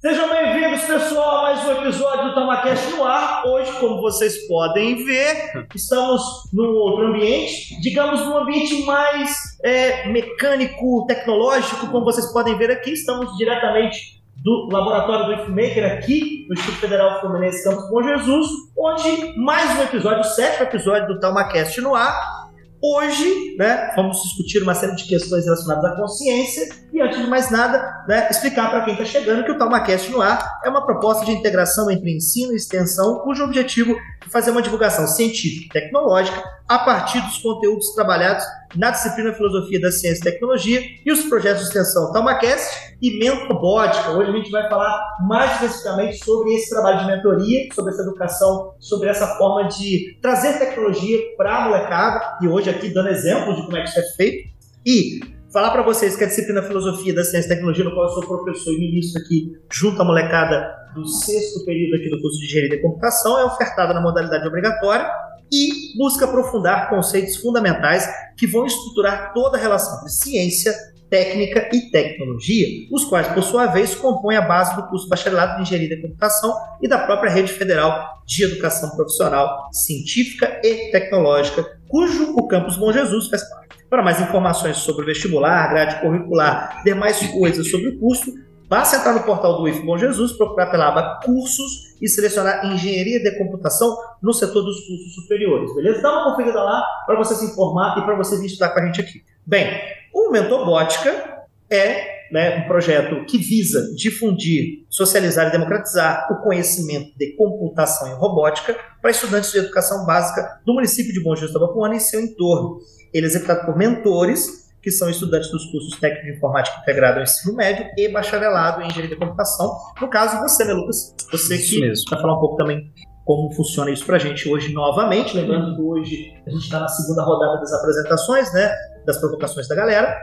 Sejam bem-vindos, pessoal, a mais um episódio do TamaCast no ar. Hoje, como vocês podem ver, estamos num outro ambiente, digamos num ambiente mais é, mecânico, tecnológico, como vocês podem ver aqui. Estamos diretamente do laboratório do IFMaker aqui no Instituto Federal Fluminense Campos Bom Jesus, onde mais um episódio, o sétimo episódio do TalmaCast no ar. Hoje, né, vamos discutir uma série de questões relacionadas à consciência e, antes de mais nada, né, explicar para quem está chegando que o TalmaCast no ar é uma proposta de integração entre ensino e extensão, cujo objetivo é fazer uma divulgação científica e tecnológica a partir dos conteúdos trabalhados na disciplina Filosofia da Ciência e Tecnologia e os projetos de extensão TalmaCast e Mentorbótica. Hoje a gente vai falar mais especificamente sobre esse trabalho de mentoria, sobre essa educação, sobre essa forma de trazer tecnologia para a molecada e hoje aqui dando exemplos de como é que isso é feito. E falar para vocês que a disciplina Filosofia da Ciência e Tecnologia, no qual eu sou professor e ministro aqui, junto à molecada do sexto período aqui do curso de Engenharia de Computação, é ofertada na modalidade obrigatória e busca aprofundar conceitos fundamentais que vão estruturar toda a relação entre ciência, técnica e tecnologia, os quais, por sua vez, compõem a base do curso Bacharelado de Engenharia da Computação e da própria Rede Federal de Educação Profissional Científica e Tecnológica, cujo o Campus Bom Jesus faz parte. Para mais informações sobre o vestibular, grade curricular, demais coisas sobre o curso, basta entrar no portal do IF Bom Jesus, procurar pela aba Cursos e selecionar Engenharia de Computação no setor dos cursos superiores, beleza? Dá uma conferida lá para você se informar e para você vir estudar com a gente aqui. Bem, o Mentorbótica é né, um projeto que visa difundir, socializar e democratizar o conhecimento de computação e robótica para estudantes de educação básica do município de Bom Jesus do Abapuana e seu entorno. Ele é executado por mentores, que são estudantes dos cursos técnico de informática integrado ao ensino médio e bacharelado em engenharia de computação. No caso, você, né, Lucas? Você Isso que mesmo. vai falar um pouco também como funciona isso pra gente hoje novamente. Lembrando que hoje a gente está na segunda rodada das apresentações, né? Das provocações da galera.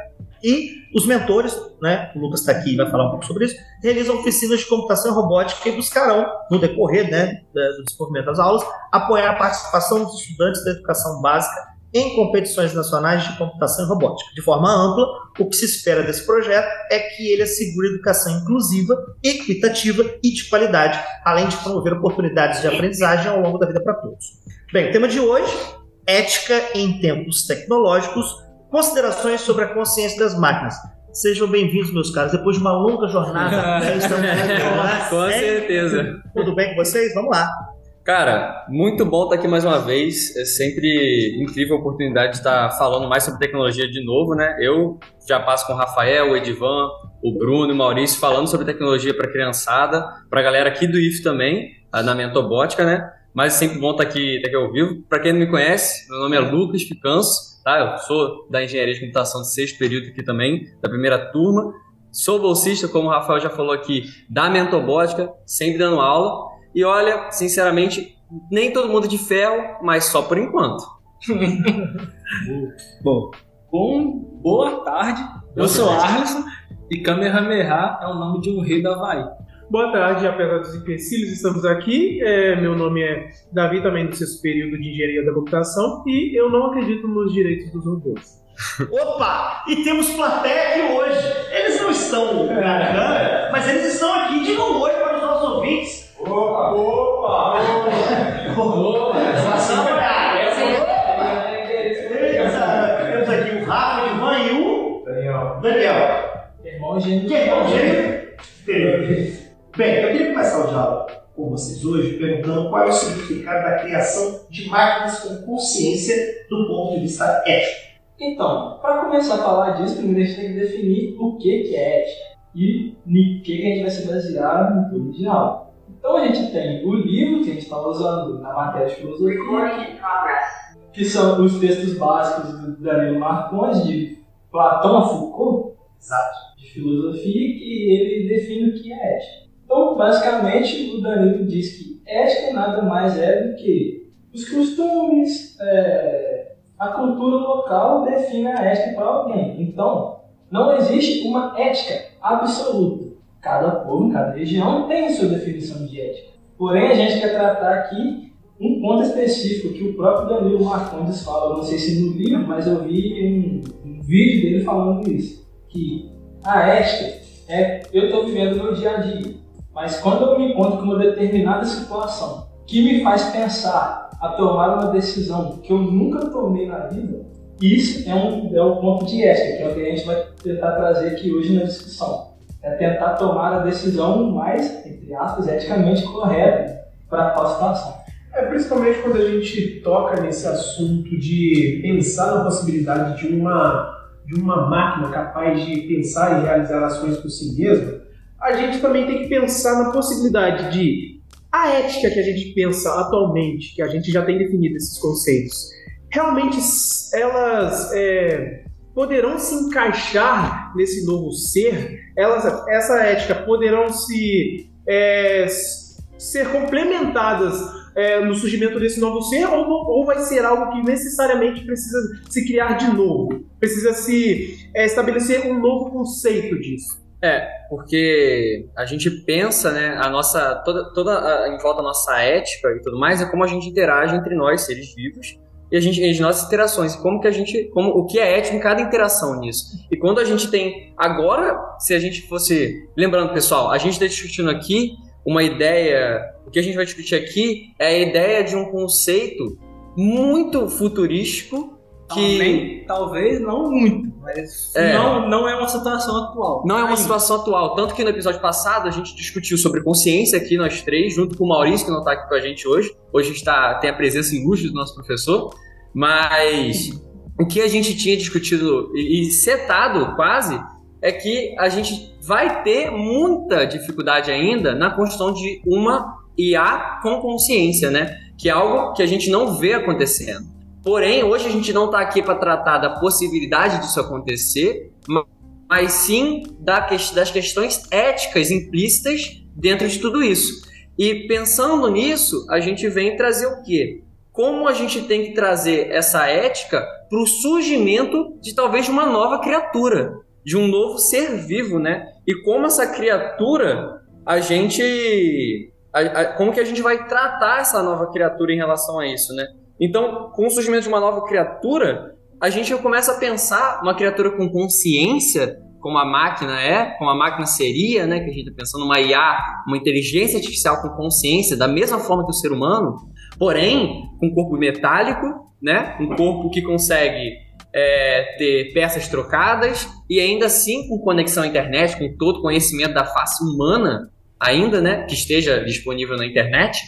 E os mentores, né? O Lucas está aqui e vai falar um pouco sobre isso, realizam oficinas de computação e robótica que buscarão, no decorrer né, do desenvolvimento das aulas, apoiar a participação dos estudantes da educação básica em competições nacionais de computação e robótica. De forma ampla, o que se espera desse projeto é que ele assegure educação inclusiva, equitativa e de qualidade, além de promover oportunidades de aprendizagem ao longo da vida para todos. Bem, o tema de hoje, ética em tempos tecnológicos, considerações sobre a consciência das máquinas. Sejam bem-vindos, meus caros. Depois de uma longa jornada, vocês estão Com certeza. Tudo bem com vocês? Vamos lá. Cara, muito bom estar aqui mais uma vez. É sempre incrível a oportunidade de estar falando mais sobre tecnologia de novo, né? Eu já passo com o Rafael, o Edivan, o Bruno e o Maurício falando sobre tecnologia para criançada, para a galera aqui do IF também, ah, na Mentobótica, né? Mas é sempre bom estar aqui, estar aqui ao vivo. Para quem não me conhece, meu nome é Lucas Ficanço, tá? Eu sou da Engenharia de Computação de sexto período aqui também, da primeira turma. Sou bolsista, como o Rafael já falou aqui, da Mentobótica, sempre dando aula. E olha, sinceramente, nem todo mundo de ferro, mas só por enquanto. Bom, bom, boa tarde. Eu sou Arlisson e Kamehameha é o nome de um rei da Havaí. Boa tarde, apesar dos empecilhos, estamos aqui. É, meu nome é Davi, também do sexto período de Engenharia da Computação, e eu não acredito nos direitos dos robôs. Opa! E temos plateia aqui hoje. Eles não estão na câmera, mas eles estão aqui. Digam um oi para os nossos ouvintes. Opa! Opa! Opa! Temos aqui o Rafa, o Ivan e o Daniel. Daniel. Irmão gêmeo. Que é irmão gêmeo? Beleza. Bem, eu queria começar o diálogo com vocês hoje perguntando qual é o significado da criação de máquinas com consciência do ponto de vista ético. Então, para começar a falar disso, primeiro a gente tem que definir o que, que é ética e no que, que a gente vai se basear no turno de aula. Então a gente tem o livro que a gente estava usando na matéria de filosofia, que são os textos básicos do Danilo Marcondes, de Platão a Foucault, de filosofia, que ele define o que é ética. Então Então, basicamente, o Danilo diz que ética nada mais é do que os costumes, é, a cultura local define a ética para alguém. Então, não existe uma ética absoluta. Cada povo, cada região tem sua definição de ética. Porém, a gente quer tratar aqui um ponto específico que o próprio Danilo Marcondes fala, não sei se no livro, mas eu vi um, um vídeo dele falando isso, que a ética é eu estou vivendo meu dia a dia, mas quando eu me encontro com uma determinada situação que me faz pensar a tomar uma decisão que eu nunca tomei na vida, isso é um, é um ponto de ética, que é o que a gente vai tentar trazer aqui hoje na discussão. É tentar tomar a decisão mais, entre aspas, eticamente correta para a situação. É principalmente quando a gente toca nesse assunto de pensar na possibilidade de uma, de uma máquina capaz de pensar e realizar ações por si mesma, a gente também tem que pensar na possibilidade de a ética que a gente pensa atualmente, que a gente já tem definido esses conceitos, realmente elas é, poderão se encaixar nesse novo ser? Elas, essa ética poderão se é, ser complementadas é, no surgimento desse novo ser ou, ou vai ser algo que necessariamente precisa se criar de novo? Precisa se é, estabelecer um novo conceito disso? É, porque a gente pensa, né, a nossa, toda, toda a, em volta da nossa ética e tudo mais, é como a gente interage entre nós, seres vivos, e a gente, as nossas interações, como que a gente, como, o que é ético em cada interação nisso. E quando a gente tem, agora, se a gente fosse, lembrando pessoal, a gente está discutindo aqui uma ideia. O que a gente vai discutir aqui é a ideia de um conceito muito futurístico que Também, talvez não muito, mas é. Não, não é uma situação atual. Não é uma situação atual. Tanto que no episódio passado a gente discutiu sobre consciência aqui, nós três, junto com o Maurício, que não está aqui com a gente hoje. Hoje está, tem a presença ilustre do nosso professor. Mas o que a gente tinha discutido e, e setado quase é que a gente vai ter muita dificuldade ainda na construção de uma IA com consciência, né? Que é algo que a gente não vê acontecendo. Porém, hoje a gente não está aqui para tratar da possibilidade disso acontecer, mas sim das questões éticas implícitas dentro de tudo isso. E pensando nisso, a gente vem trazer o quê? Como a gente tem que trazer essa ética para o surgimento de talvez uma nova criatura, de um novo ser vivo, né? E como essa criatura, a gente. A, a, como que a gente vai tratar essa nova criatura em relação a isso, né? Então, com o surgimento de uma nova criatura, a gente começa a pensar uma criatura com consciência, como a máquina é, como a máquina seria, né? Que a gente está pensando uma IA, uma inteligência artificial com consciência, da mesma forma que o ser humano, porém com um corpo metálico, né? Um corpo que consegue é, ter peças trocadas e ainda assim com conexão à internet, com todo conhecimento da face humana ainda, né, que esteja disponível na internet,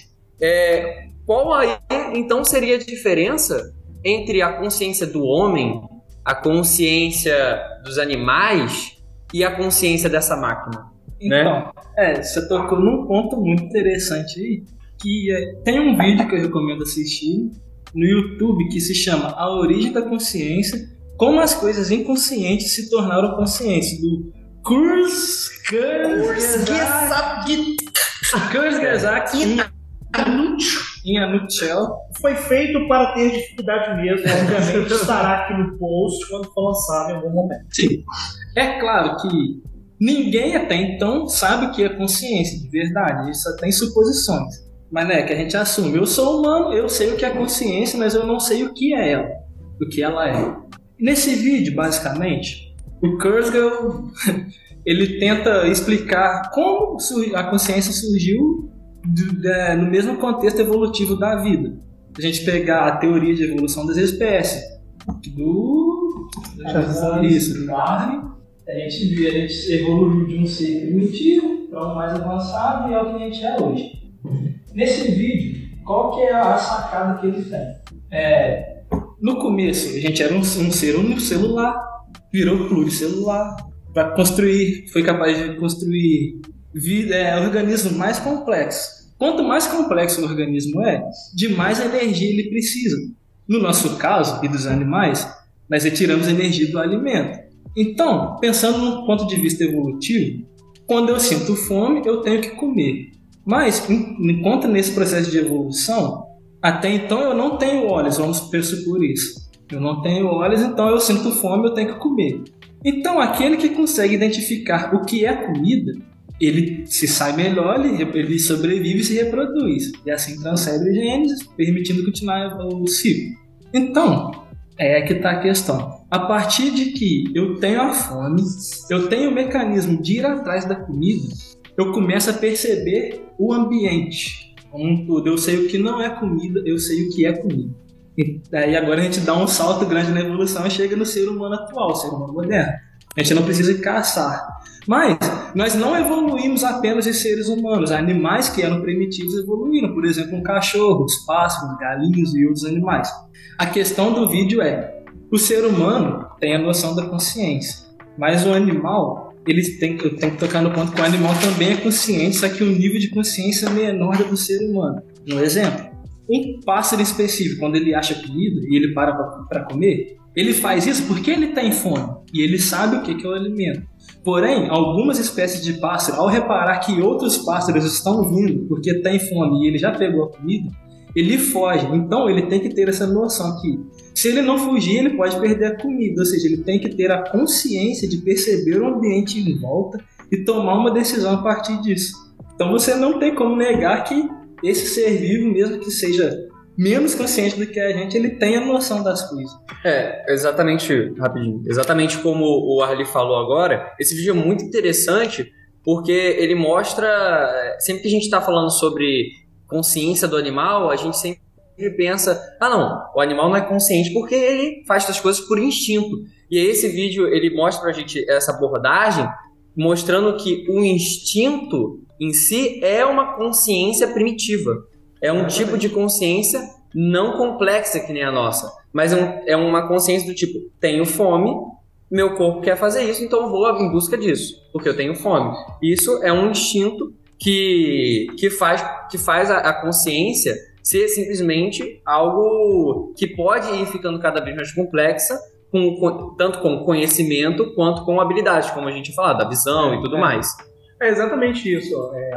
é, qual aí então seria a diferença entre a consciência do homem, a consciência dos animais e a consciência dessa máquina? Né? Então, né? é, você tocou num ponto muito interessante aí, que é, tem um vídeo que eu recomendo assistir, no YouTube que se chama A Origem da Consciência, como as coisas inconscientes se tornaram conscientes, do Kurs Kurzgesagt a nutshell. Foi feito para ter dificuldade mesmo, obviamente estará aqui no post quando for lançado em algum momento. Sim. É claro que ninguém até então sabe o que é consciência de verdade, isso só tem suposições. Mas né, que a gente assume, eu sou humano, eu sei o que é consciência, mas eu não sei o que é ela, o que ela é. Nesse vídeo, basicamente, o Kurzweil ele tenta explicar como a consciência surgiu é, no mesmo contexto evolutivo da vida. A gente pegar a teoria de evolução das espécies, do isso, do Darwin, a gente viu, a gente evoluiu de um ser primitivo para um mais avançado e é o que a gente é hoje. Nesse vídeo, qual que é a sacada que ele tem? É, no começo, a gente era um, um ser unicelular, virou pluricelular, para construir, foi capaz de construir vida, é, organismos mais complexos. Quanto mais complexo o organismo é, de mais energia ele precisa. No nosso caso, e dos animais, nós retiramos energia do alimento. Então, pensando no ponto de vista evolutivo, Quando eu sinto fome, eu tenho que comer. Mas, enquanto nesse processo de evolução, até então eu não tenho olhos, vamos pressupor isso. Eu não tenho olhos, então eu sinto fome, eu tenho que comer. Então, aquele que consegue identificar o que é comida, ele se sai melhor, ele, sobrevive e se reproduz. E assim transfere genes, permitindo continuar o ciclo. Então, é que está a questão. A partir de que eu tenho a fome, eu tenho o mecanismo de ir atrás da comida, eu começo a perceber o ambiente como tudo. Eu sei o que não é comida, eu sei o que é comida. E daí agora a gente dá um salto grande na evolução e chega no ser humano atual, ser humano moderno. A gente não precisa caçar. Mas nós não evoluímos apenas em seres humanos. Animais que eram primitivos evoluíram. Por exemplo, um cachorro, os pássaros, galinhos e outros animais. A questão do vídeo é: o ser humano tem a noção da consciência, mas o animal, ele tem, eu tenho que tocar no ponto que o animal também é consciente, só que o nível de consciência é menor do que o ser humano. Um exemplo: um pássaro específico, quando ele acha comida e ele para para comer, ele faz isso porque ele tem fome e ele sabe o que é o alimento. Porém, algumas espécies de pássaro, ao reparar que outros pássaros estão vindo porque tem fome e ele já pegou a comida, ele foge. Então, ele tem que ter essa noção que se ele não fugir, ele pode perder a comida. Ou seja, ele tem que ter a consciência de perceber o ambiente em volta e tomar uma decisão a partir disso. Então, você não tem como negar que esse ser vivo, mesmo que seja menos consciente do que a gente, ele tem a noção das coisas. É, exatamente, rapidinho. Exatamente como o Arli falou agora, esse vídeo é muito interessante porque ele mostra. Sempre que a gente está falando sobre consciência do animal, a gente sempre pensa: ah, não, o animal não é consciente porque ele faz as coisas por instinto. E esse vídeo ele mostra pra gente essa abordagem, mostrando que o instinto em si é uma consciência primitiva. É um tipo de consciência não complexa que nem a nossa, mas é, um, é uma consciência do tipo: tenho fome, meu corpo quer fazer isso, então vou em busca disso, porque eu tenho fome. Isso é um instinto que, que faz, que faz a, a consciência ser simplesmente algo que pode ir ficando cada vez mais complexa, com, com, tanto com conhecimento quanto com habilidade, como a gente falou, da visão e tudo é. mais. É exatamente isso, é.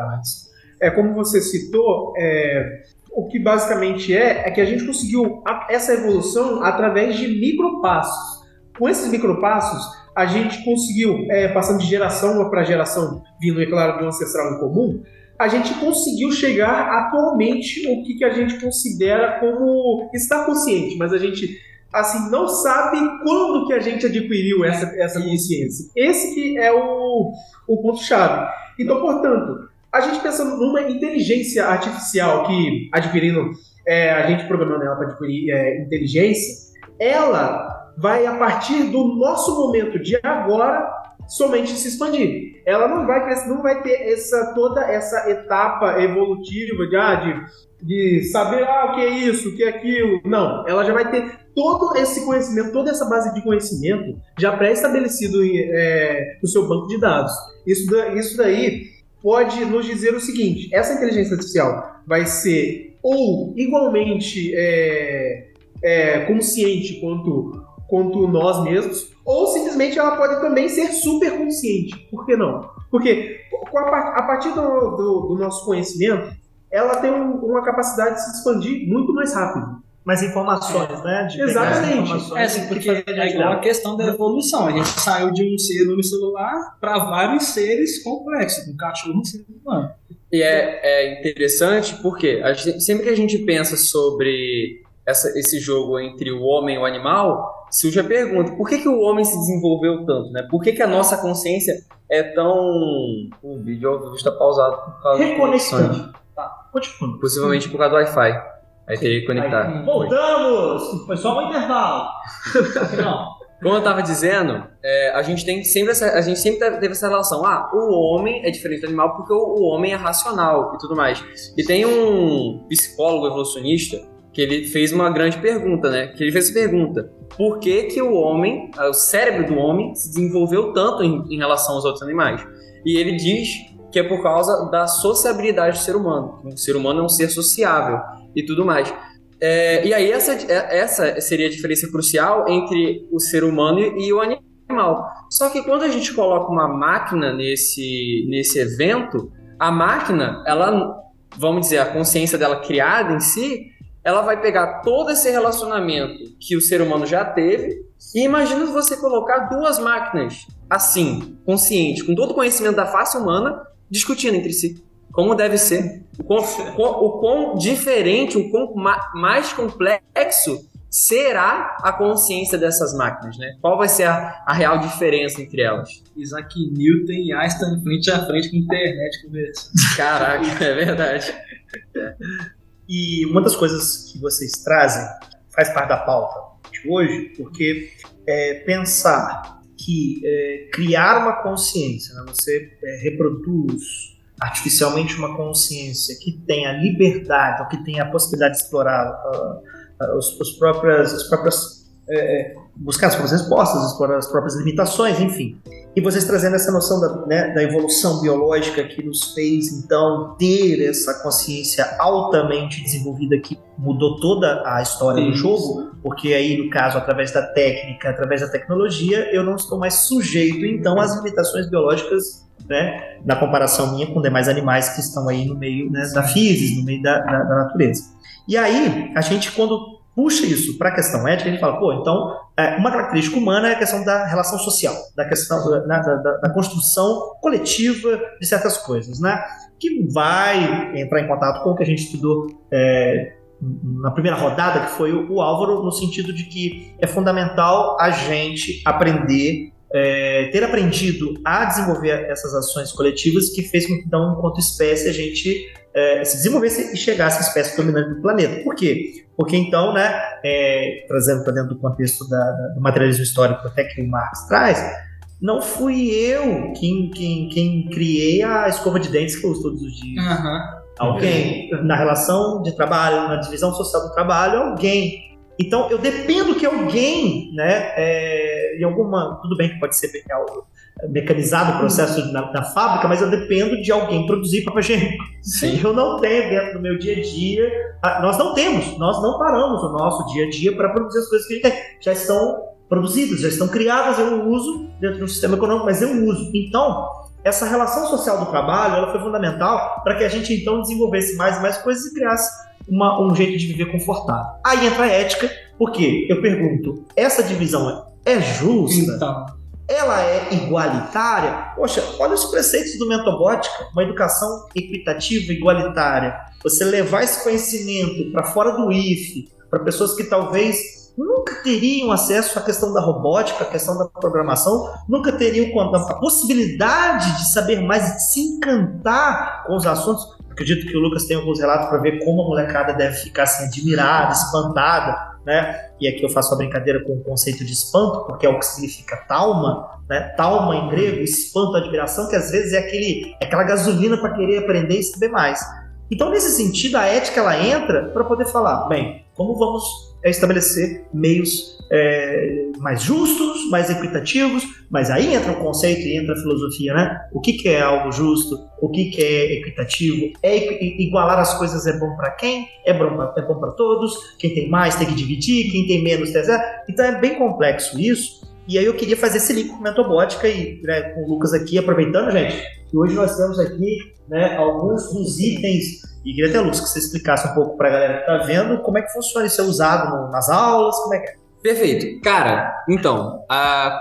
É como você citou, é, o que basicamente é, é que a gente conseguiu essa evolução através de micropassos. Com esses micropassos, a gente conseguiu, é, passando de geração para geração, vindo, é claro, do ancestral em comum, a gente conseguiu chegar atualmente o que, que a gente considera como estar consciente, mas a gente assim não sabe quando que a gente adquiriu essa, essa consciência. Esse que é o, o ponto chave. Então, portanto, a gente pensando numa inteligência artificial que adquirindo, é, a gente programando ela para adquirir é, inteligência, ela vai a partir do nosso momento de agora somente se expandir. Ela não vai crescer, não vai ter essa toda essa etapa evolutiva de, ah, de, de saber ah, o que é isso, o que é aquilo. Não, ela já vai ter todo esse conhecimento, toda essa base de conhecimento já pré-estabelecido é, no seu banco de dados. Isso, isso daí pode nos dizer o seguinte: essa inteligência artificial vai ser ou igualmente é, é, consciente quanto, quanto nós mesmos, ou simplesmente ela pode também ser super consciente. Por que não? Porque a partir do, do, do nosso conhecimento, ela tem um, uma capacidade de se expandir muito mais rápido mais informações, né? De Exatamente. É, assim, porque é igual a questão da evolução. A gente saiu de um ser unicelular para vários seres complexos, um cachorro um ser humano. E é, é interessante porque a gente, sempre que a gente pensa sobre essa, esse jogo entre o homem e o animal, surge a pergunta: por que, que o homem se desenvolveu tanto? Né? Por que, que a nossa consciência é tão. O vídeo ao vivo está pausado por causa Reconectando. Tá, continua. Possivelmente por causa do Wi-Fi. Aí teria que conectar. Voltamos! Foi só um intervalo. Não. Como eu estava dizendo, é, a gente tem sempre essa, a gente sempre teve essa relação. Ah, o homem é diferente do animal porque o, o homem é racional e tudo mais. E tem um psicólogo evolucionista que ele fez uma grande pergunta, né? Que ele fez essa pergunta: por que que o homem, o cérebro do homem, se desenvolveu tanto em, em relação aos outros animais? E ele diz que é por causa da sociabilidade do ser humano. O ser humano é um ser sociável e tudo mais. É, e aí essa, é, essa seria a diferença crucial entre o ser humano e o animal. Só que quando a gente coloca uma máquina nesse, nesse evento, a máquina, ela, vamos dizer, a consciência dela criada em si, ela vai pegar todo esse relacionamento que o ser humano já teve e imagina você colocar duas máquinas assim, consciente, com todo o conhecimento da face humana, discutindo entre si. Como deve ser. O quão, o quão diferente, o quão mais complexo será a consciência dessas máquinas, né? Qual vai ser a, a real diferença entre elas? Isaac Newton e Einstein frente a frente com a internet conversando. Caraca, é verdade. E uma das coisas que vocês trazem faz parte da pauta de hoje, porque é, pensar que é, criar uma consciência, né, você é, reproduz artificialmente uma consciência que tem a liberdade, ou que tem a possibilidade de explorar uh, uh, os, os as próprias é, buscar as próprias respostas, explorar as próprias limitações, enfim. E vocês trazendo essa noção da, né, da evolução biológica que nos fez, então, ter essa consciência altamente desenvolvida que mudou toda a história Sim. do jogo, porque aí, no caso, através da técnica, através da tecnologia, eu não estou mais sujeito, então, às limitações biológicas né, na comparação minha com demais animais que estão aí no meio né, da física, no meio da, da, da natureza. E aí, a gente, quando puxa isso para a questão ética, a gente fala, pô, então, é, uma característica humana é a questão da relação social, da questão da, da, da, construção coletiva de certas coisas, né? Que vai entrar em contato com o que a gente estudou é, na primeira rodada, que foi o, o Álvaro, no sentido de que é fundamental a gente aprender é, ter aprendido a desenvolver essas ações coletivas que fez com que, então, enquanto espécie, a gente é, se desenvolvesse e chegasse à espécie dominante do planeta. Por quê? Porque, então, né, é, trazendo para dentro do contexto da, da, do materialismo histórico até que o Marx traz, não fui eu quem, quem, quem criei a escova de dentes que eu uso todos os dias. Uhum. Alguém, na relação de trabalho, na divisão social do trabalho, alguém então eu dependo que alguém, né, é, em alguma, tudo bem que pode ser mecanizado o processo na, na, fábrica, mas eu dependo de alguém produzir papel higiênico. Sim. Eu não tenho dentro do meu dia a dia, nós não temos, nós não paramos o nosso dia a dia para produzir as coisas que a gente tem. Já estão produzidas, já estão criadas, eu uso dentro do sistema econômico, mas eu uso. Então, essa relação social do trabalho, ela foi fundamental para que a gente então desenvolvesse mais e mais coisas e criasse uma, um jeito de viver confortável. Aí entra a ética, porque eu pergunto, essa divisão é justa? Então. Ela é igualitária? Poxa, olha os preceitos do Mentobótica, uma educação equitativa, igualitária. Você levar esse conhecimento para fora do IFE, para pessoas que talvez nunca teriam acesso à questão da robótica, à questão da programação, nunca teriam a possibilidade de saber mais de se encantar com os assuntos. Acredito que o Lucas tem alguns relatos para ver como a molecada deve ficar assim, admirada, espantada, né? E aqui eu faço a brincadeira com o conceito de espanto, porque é o que significa talma, né? Talma em grego, espanto, admiração, que às vezes é aquele, é aquela gasolina para querer aprender e saber mais. Então, nesse sentido, a ética ela entra para poder falar, bem, como vamos estabelecer meios é, mais justos, mais equitativos, mas aí entra o conceito e entra a filosofia, né? O que, que é algo justo? O que, que é equitativo? É igualar as coisas é bom para quem? É bom para é todos? Quem tem mais tem que dividir, quem tem menos tem que... Então é bem complexo isso. E aí eu queria fazer esse link com Mentobótica e né, com o Lucas aqui, aproveitando, gente, que hoje nós temos aqui né, alguns dos itens, e queria até, Lucas, que você explicasse um pouco para a galera que está vendo como é que funciona isso é usado nas aulas, como é que é. Perfeito. Cara, então,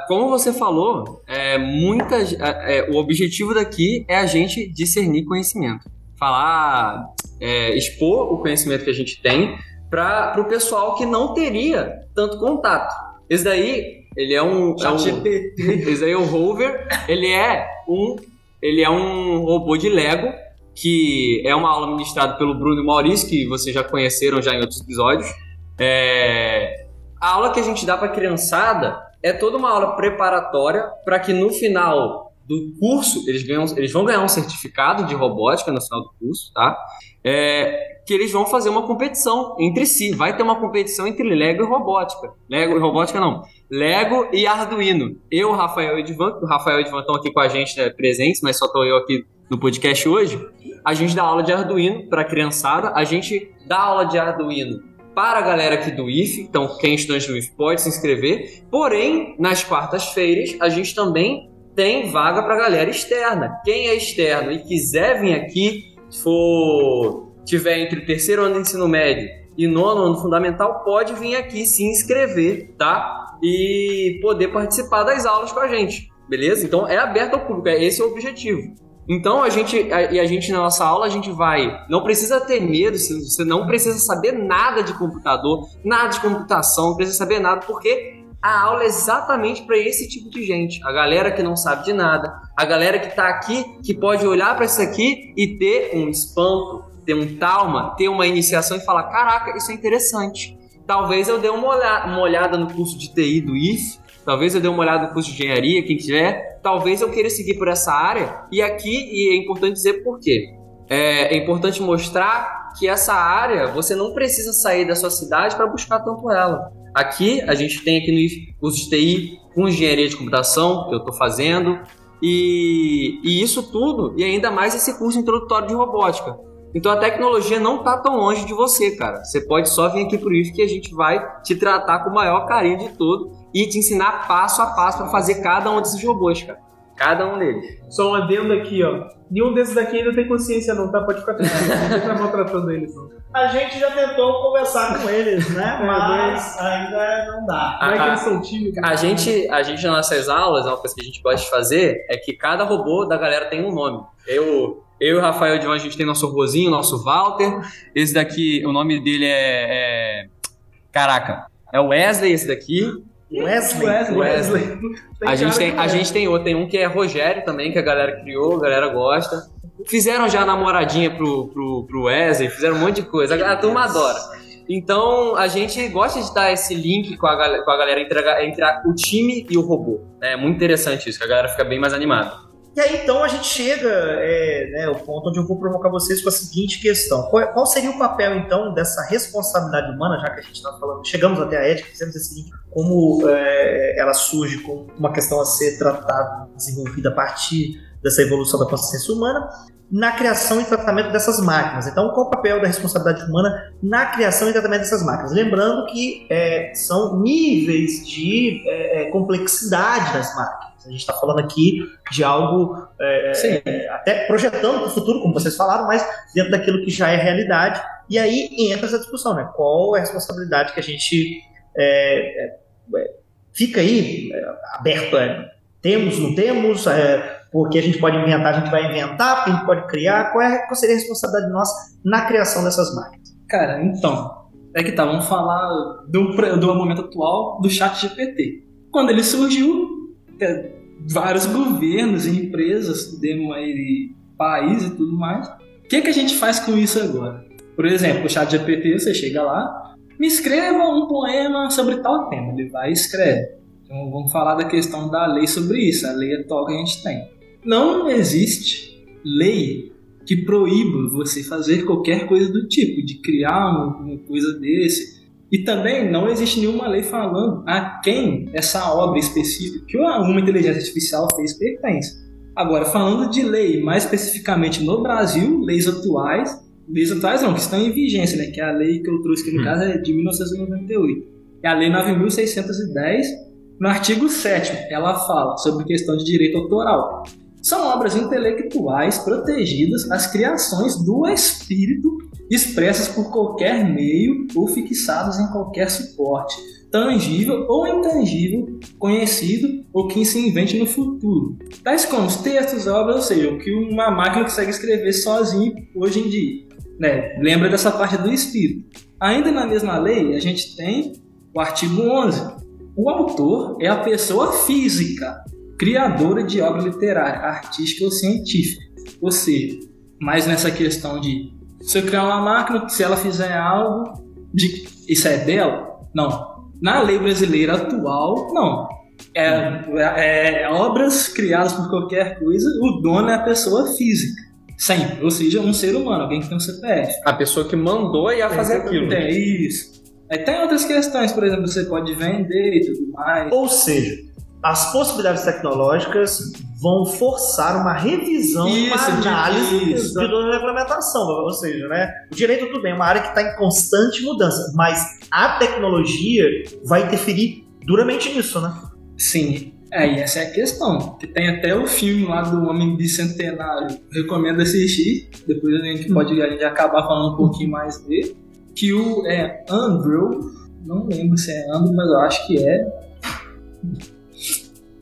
como você falou, é, muitas, é, o objetivo daqui é a gente discernir conhecimento. Falar, é, expor o conhecimento que a gente tem para o pessoal que não teria tanto contato. Esse daí ele é um. É um esse aí é o Rover. Ele é um. Ele é um robô de Lego. Que é uma aula ministrada pelo Bruno e Maurício, que vocês já conheceram já em outros episódios. É, a aula que a gente dá para criançada é toda uma aula preparatória para que no final do curso eles, ganham, eles vão ganhar um certificado de robótica no final do curso, tá? É, que eles vão fazer uma competição entre si. Vai ter uma competição entre Lego e robótica. Lego e robótica não. Lego e Arduino. Eu, Rafael e Edvan, o Rafael e Edvan estão aqui com a gente né, presentes, mas só estou eu aqui no podcast hoje. A gente dá aula de Arduino para criançada. A gente dá aula de Arduino para a galera aqui do IF, então quem é estudante do IF pode se inscrever, porém, nas quartas-feiras, a gente também tem vaga para a galera externa. Quem é externo e quiser vir aqui, for tiver entre o terceiro ano do ensino médio e nono ano fundamental, pode vir aqui se inscrever, tá? E poder participar das aulas com a gente, beleza? Então é aberto ao público, é esse o objetivo. Então a gente e a gente na nossa aula a gente vai, não precisa ter medo, você não precisa saber nada de computador, nada de computação, não precisa saber nada porque a aula é exatamente para esse tipo de gente, a galera que não sabe de nada, a galera que está aqui que pode olhar para isso aqui e ter um espanto, ter um trauma, ter uma iniciação e falar, caraca, isso é interessante. Talvez eu dê uma olhada, uma olhada no curso de TI do IF, talvez eu dê uma olhada no curso de engenharia, quem tiver, talvez eu queira seguir por essa área. E aqui, e é importante dizer por quê. É, é importante mostrar que essa área você não precisa sair da sua cidade para buscar tanto ela. Aqui, a gente tem aqui no curso de TI com engenharia de computação, que eu estou fazendo, e, e isso tudo, e ainda mais esse curso introdutório de robótica. Então a tecnologia não tá tão longe de você, cara. Você pode só vir aqui pro IF que a gente vai te tratar com o maior carinho de todo e te ensinar passo a passo para fazer cada um desses robôs, cara. Cada um deles. Só um adendo aqui, ó. Nenhum desses daqui ainda tem consciência, não, tá? Pode ficar tranquilo. Não tá maltratando eles, não. A gente já tentou conversar com eles, né? Mas ainda não dá. Como é que A- eles são tímidos? A gente, a gente nas nossas aulas, uma coisa que a gente gosta de fazer é que cada robô da galera tem um nome. Eu, eu e o Rafael Divan, a gente tem nosso robôzinho, nosso Walter. Esse daqui, o nome dele é. é- Caraca, é o Wesley esse daqui. Wesley. Wesley. Wesley. A gente tem, a gente tem outro, tem um que é Rogério também, que a galera criou, a galera gosta. Fizeram já namoradinha pro, pro, pro Wesley, fizeram um monte de coisa, a, a turma adora. Então a gente gosta de dar esse link com a, gal- com a galera entre, a- entre a- o time e o robô. É muito interessante isso, que a galera fica bem mais animada. E aí então a gente chega é, né, ao ponto onde eu vou provocar vocês com a seguinte questão: qual, qual seria o papel então dessa responsabilidade humana, já que a gente está falando, chegamos até a ética, fizemos link, como é, ela surge como uma questão a ser tratada, desenvolvida a partir dessa evolução da consciência humana, na criação e tratamento dessas máquinas. Então, qual o papel da responsabilidade humana na criação e tratamento dessas máquinas? Lembrando que é, são níveis de é, é, complexidade das máquinas. A gente está falando aqui de algo é, Sim. é, até projetando para o futuro, como vocês falaram, mas dentro daquilo que já é realidade. E aí entra essa discussão, né? Qual é a responsabilidade que a gente é, é, é, fica aí é, aberto? é, temos, não temos? É, porque a gente pode inventar, a gente vai inventar, porque a gente pode criar. Qual, é, qual seria a responsabilidade nossa na criação dessas máquinas? Cara, então, é que tá, vamos falar do, do momento atual do chat GPT. Quando ele surgiu, é, vários governos e empresas, aí, país e tudo mais. O que, que a gente faz com isso agora? Por exemplo, o chat GPT, você chega lá, me escreva um poema sobre tal tema. Ele vai e escreve. Então vamos falar da questão da lei sobre isso, a lei atual que a gente tem. Não existe lei que proíba você fazer qualquer coisa do tipo, de criar uma coisa desse. E também não existe nenhuma lei falando a quem essa obra específica que uma inteligência artificial fez pertence. Agora, falando de lei, mais especificamente no Brasil, leis atuais, leis atuais não, que estão em vigência, né, que é a lei que eu trouxe aqui no caso é de 1998. É a lei 9610, no artigo 7 ela fala sobre questão de direito autoral. São obras intelectuais protegidas as criações do espírito expressas por qualquer meio ou fixadas em qualquer suporte, tangível ou intangível, conhecido ou que se invente no futuro. Tais como os textos, obras, ou seja, o que uma máquina consegue escrever sozinho hoje em dia. Né? Lembra dessa parte do espírito. Ainda na mesma lei, a gente tem o artigo 11. O autor é a pessoa física, criadora de obra literária, artística ou científica. Ou seja, mais nessa questão de se eu criar uma máquina, se ela fizer algo, de, isso é dela? Não. Na lei brasileira atual, não. É, é- é obras criadas por qualquer coisa, o dono é a pessoa física. Sempre. Ou seja, um ser humano, alguém que tem um CPF. A pessoa que mandou ia fazer aquilo. É isso. Aí tem outras questões, por exemplo, você pode vender e tudo mais. Ou seja, as possibilidades tecnológicas vão forçar uma revisão, Isso, uma análise isso. de toda a regulamentação. Ou seja, né, o direito tudo bem, é uma área que está em constante mudança, mas a tecnologia vai interferir duramente nisso, né? Sim. É, e essa é a questão. Que tem até o filme lá do Homem Bicentenário. Recomendo assistir. Depois a gente pode a gente acabar falando um pouquinho mais dele. Que o é Andrew. Não lembro se é Andrew, mas eu acho que é.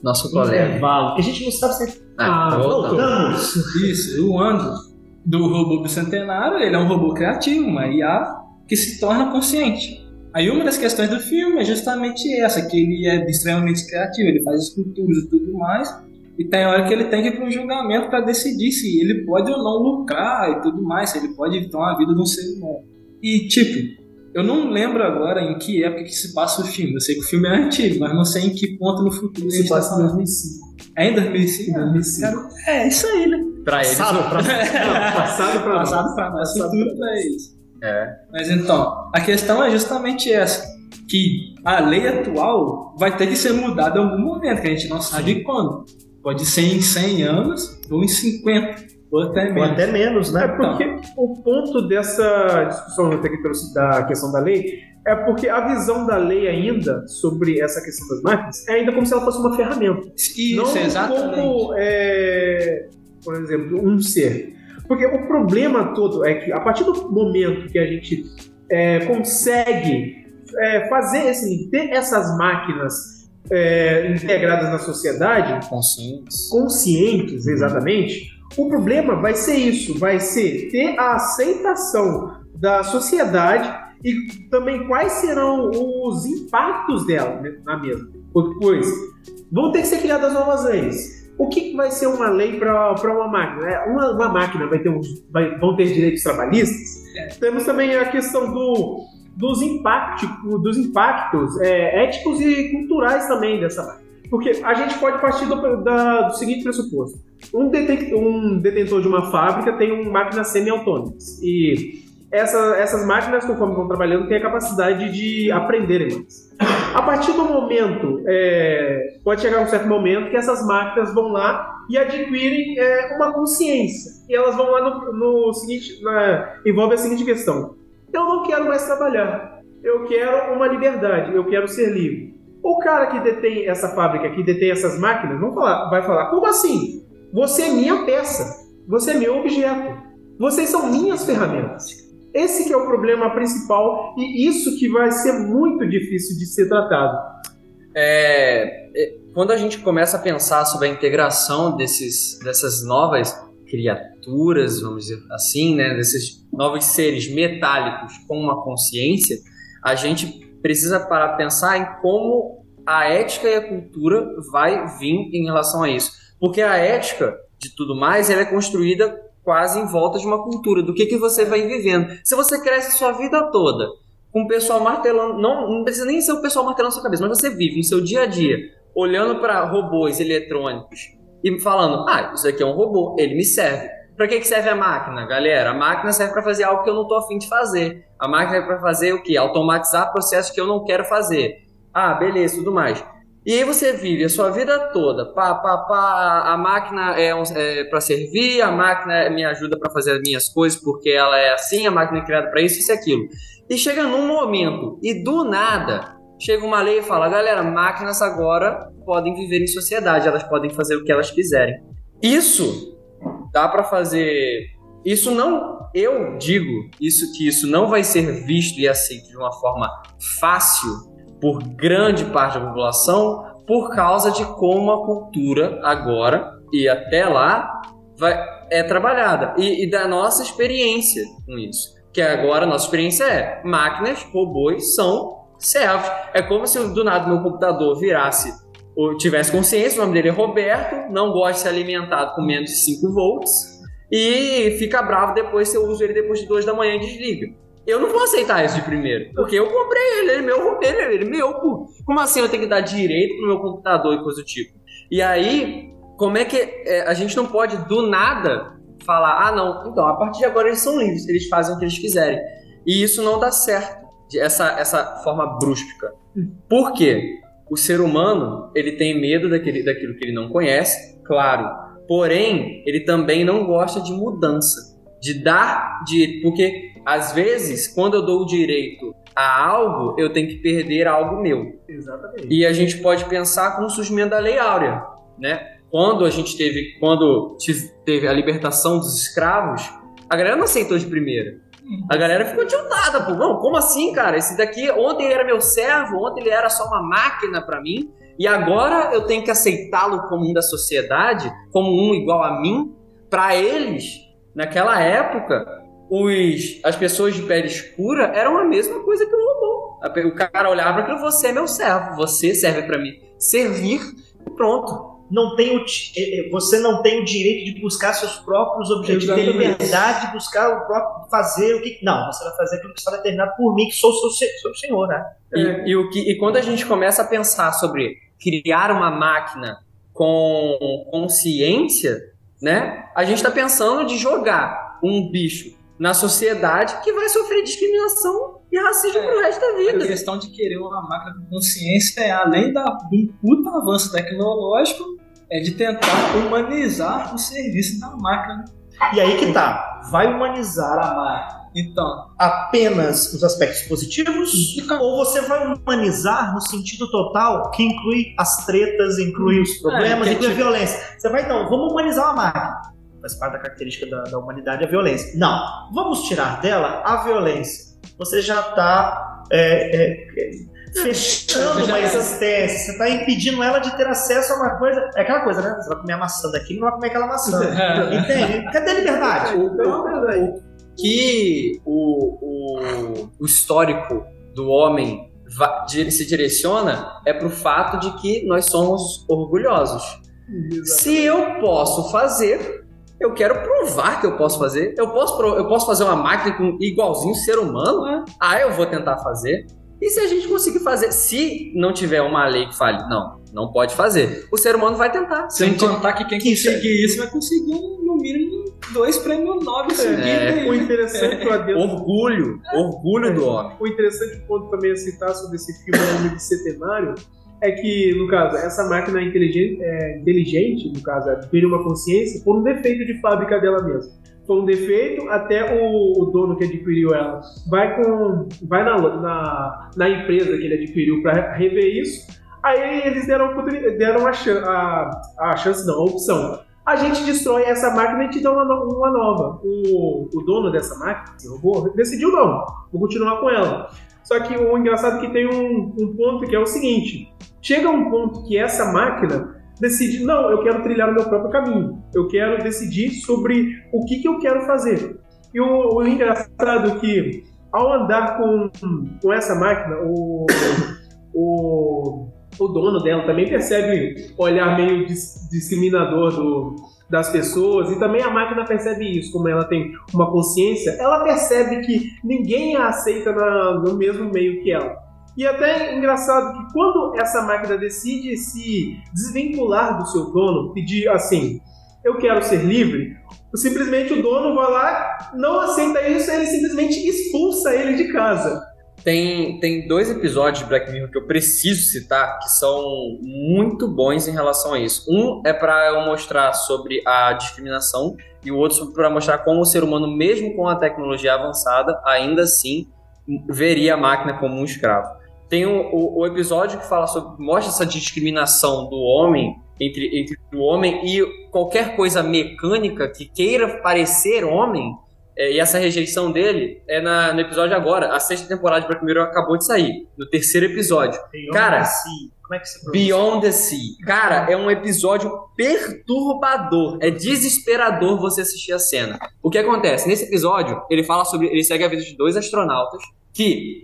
Nosso colega. Intervalo. Que a gente não sabe se Ah, Ah, voltamos. Isso, o Andrew. Do robô bicentenário, ele é um robô criativo, uma IA que se torna consciente. Aí uma das questões do filme é justamente essa, que ele é extremamente criativo, ele faz esculturas e tudo mais, e tem hora que ele tem que ir para um julgamento para decidir se ele pode ou não lucrar e tudo mais, se ele pode evitar a vida de um ser humano. E tipo, eu não lembro agora em que época que se passa o filme, eu sei que o filme é antigo, mas não sei em que ponto no futuro Se passa em falando. 2005. É em 2005? 2005. Cara, é isso aí, né? Pra eles, Passado pra- Não, passado pra nós. Passado pra nós, Passado futuro pra eles. É. Mas então, a questão é justamente essa. Que a lei atual vai ter que ser mudada em algum momento, que a gente não sabe quando. Pode ser em 100 anos, ou em 50, ou até Ou menos. até menos, né? É porque o ponto dessa discussão até que trouxe da questão da lei é porque a visão da lei ainda sobre essa questão das máquinas é ainda como se ela fosse uma ferramenta. Isso, não exatamente. como, é, por exemplo, um ser. Porque o problema todo é que a partir do momento que a gente é, consegue é, fazer esse, ter essas máquinas é, integradas na sociedade, Conscientes. conscientes, exatamente, o problema vai ser isso, vai ser ter a aceitação da sociedade e também quais serão os impactos dela né, na mesma. Pois vão ter que ser criadas novas leis. O que vai ser uma lei para uma máquina? É, Uma, uma máquina vai ter um, vai- vão ter direitos trabalhistas? Temos também a questão do, dos, impactos, dos impactos é, éticos e culturais também dessa máquina. Porque a gente pode partir do, da- do seguinte pressuposto: um, um detentor de uma fábrica tem uma máquinas semi-autônomas. E essa- essas máquinas, conforme vão trabalhando, têm a capacidade de aprenderem mais. A partir do momento, é, pode chegar um certo momento que essas máquinas vão lá e adquirem é, uma consciência. E elas vão lá no, no seguinte: na- envolve a seguinte questão: eu não quero mais trabalhar, eu quero uma liberdade, eu quero ser livre. O cara que detém essa fábrica, que detém essas máquinas, vão falar, vai falar: como assim? Você é minha peça, você é meu objeto, vocês são minhas ferramentas. Esse é o problema principal e isso que vai ser muito difícil de ser tratado. É, é, quando a gente começa a pensar sobre a integração desses, dessas novas criaturas, vamos dizer assim, né, desses novos seres metálicos com uma consciência, a gente precisa parar para pensar em como a ética e a cultura vai vir em relação a isso. Porque a ética de tudo mais, ela é construída quase em volta de uma cultura, do que, que você vai vivendo. Se você cresce sua vida toda com o pessoal martelando, não, não precisa nem ser o pessoal martelando sua cabeça, mas você vive no seu dia a dia, olhando para robôs eletrônicos e falando, ah, isso aqui é um robô, ele me serve. Para que, que serve a máquina, galera? A máquina serve para fazer algo que eu não estou afim de fazer. A máquina é para fazer o quê? Automatizar processos que eu não quero fazer. Ah, beleza, tudo mais. E aí você vive a sua vida toda, pá, pá, pá, a máquina é, um, é para servir, a máquina me ajuda para fazer as minhas coisas porque ela é assim, a máquina é criada para isso, isso e aquilo. E chega num momento, e do nada, chega uma lei e fala, galera, máquinas agora podem viver em sociedade, elas podem fazer o que elas quiserem. Isso dá para fazer, isso não, eu digo, isso que isso não vai ser visto e aceito de uma forma fácil por grande parte da população por causa de como a cultura agora e até lá vai, é trabalhada e, e da nossa experiência com isso. Que agora a nossa experiência é máquinas, robôs são servos. É como se do nada meu computador virasse ou tivesse consciência, o nome dele é Roberto, não gosta de ser alimentado com menos de 5 volts e fica bravo depois se eu uso ele depois de 2 da manhã e desliga. Eu não vou aceitar isso de primeiro, porque eu comprei ele, ele é meu, ele, ele é meu, pô. Como assim eu tenho que dar direito pro meu computador e coisa do tipo? E aí, como é que é, a gente não pode do nada falar, ah não, então, a partir de agora eles são livres, eles fazem o que eles quiserem. E isso não dá certo, essa, essa forma brusca. Por quê? O ser humano, ele tem medo daquele, daquilo que ele não conhece, claro. Porém, ele também não gosta de mudança, de dar de porque às vezes quando eu dou o direito a algo, eu tenho que perder algo meu. Exatamente. E a gente pode pensar com o surgimento da Lei Áurea, né? Quando a gente teve, quando teve a libertação dos escravos, a galera não aceitou de primeira. A galera ficou tiltada, pô. Não, como assim, cara? Esse daqui, ontem ele era meu servo, ontem ele era só uma máquina pra mim, e agora eu tenho que aceitá-lo como um da sociedade, como um igual a mim. Pra eles, naquela época, os, as pessoas de pele escura eram a mesma coisa que o robô. O cara olhava para você é meu servo, você serve pra mim. Servir, pronto. Não tem o eh, eh, você não tem o direito de buscar seus próprios objetivos, ter Exatamente. liberdade de buscar o próprio fazer o que. Não, você vai fazer aquilo que está determinado por mim, que sou seu, se- seu senhor, né? E, e o que, e quando a gente começa a pensar sobre criar uma máquina com consciência, né? A gente está pensando de jogar um bicho na sociedade que vai sofrer discriminação e racismo pro resto da A vida. questão de querer uma máquina com consciência é, além da, de um puta avanço tecnológico, é de tentar humanizar o serviço da máquina. E aí que tá. Vai humanizar a máquina Então, apenas os aspectos positivos ou você vai humanizar no sentido total que inclui as tretas, inclui os problemas, que inclui a violência. Você vai então, vamos humanizar a máquina. Faz parte da característica da, da humanidade a violência. Não, vamos tirar dela a violência. Você já está fechando Já uma é. existência, você está impedindo ela de ter acesso a uma coisa. É aquela coisa, né? Você vai comer a maçã daqui, não vai comer aquela maçã. Entende? Cadê a liberdade? É verdade. que o, o, o histórico do homem se direciona é pro fato de que nós somos orgulhosos. Se eu posso fazer, eu quero provar que eu posso fazer. Eu posso, eu posso fazer uma máquina com igualzinho ser humano? Ah, eu vou tentar fazer. E se a gente conseguir fazer, se não tiver uma lei que fale, não, não pode fazer, o ser humano vai tentar. Se sem não tiver- contar que quem Que isso é- conseguir isso vai conseguir, no mínimo, dois prêmios Nobel seguidos. É. O interessante eu adendo orgulho, orgulho do homem. O interessante ponto também a citar sobre esse filme Homem Bicentenário é que, no caso, essa máquina inteligente, é, inteligente no caso, adquiriu uma consciência por um defeito de fábrica dela mesma. Foi um defeito, até o, o dono que adquiriu ela vai com vai na, na, na empresa que ele adquiriu para rever isso. Aí eles deram, deram a, chan- a, a chance, não, a opção. A gente destrói essa máquina e te dá uma, uma nova. O, o dono dessa máquina, esse robô, decidiu não, vou continuar com ela. Só que o engraçado é que tem um, um ponto que é o seguinte: chega um ponto que essa máquina decide, não, eu quero trilhar o meu próprio caminho, eu quero decidir sobre o que, que eu quero fazer. E o, o engraçado é que ao andar com, com essa máquina, o, o, o dono dela também percebe o olhar meio dis- discriminador do, das pessoas e também a máquina percebe isso, como ela tem uma consciência, ela percebe que ninguém a aceita na- no mesmo meio que ela. E até é engraçado que quando essa máquina decide se desvincular do seu dono, pedir assim, eu quero ser livre, simplesmente o dono vai lá, não aceita isso, ele simplesmente expulsa ele de casa. Tem, tem dois episódios de Black Mirror que eu preciso citar que são muito bons em relação a isso. Um é para eu mostrar sobre a discriminação e o outro para mostrar como o ser humano, mesmo com a tecnologia avançada, ainda assim veria a máquina como um escravo. Tem o, o, o episódio que fala sobre mostra essa discriminação do homem entre, entre o homem e qualquer coisa mecânica que queira parecer homem é, e essa rejeição dele é na- no episódio agora. A sexta temporada de Black Mirror acabou de sair, no terceiro episódio. Beyond Cara, the Sea. como é que se pronuncia? Beyond the Sea. Cara, é um episódio perturbador. É desesperador você assistir a cena. O que acontece? Nesse episódio, ele fala sobre. Ele segue a vida de dois astronautas que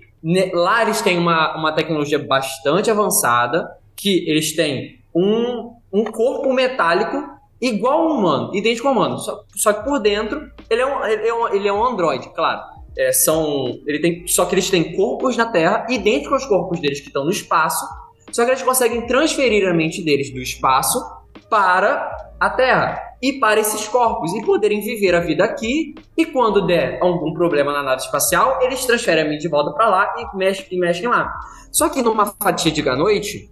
lá eles têm uma, uma tecnologia bastante avançada, que eles têm um, um corpo metálico igual ao humano, idêntico ao humano. Só, só que por dentro, ele é um, ele é um, ele é um androide, claro. É, são, ele tem, só que eles têm corpos na Terra, idênticos aos corpos deles que estão no espaço, só que eles conseguem transferir a mente deles do espaço para a Terra e para esses corpos e poderem viver a vida aqui. E quando der algum problema na nave espacial, eles transferem a mente de volta para lá e mexem, e mexem lá. Só que numa à noite,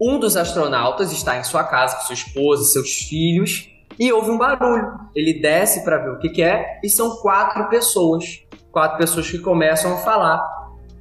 Um dos astronautas está em sua casa com sua esposa, seus filhos, e ouve um barulho. Ele desce para ver o que, que é, e são quatro pessoas. Quatro pessoas que começam a falar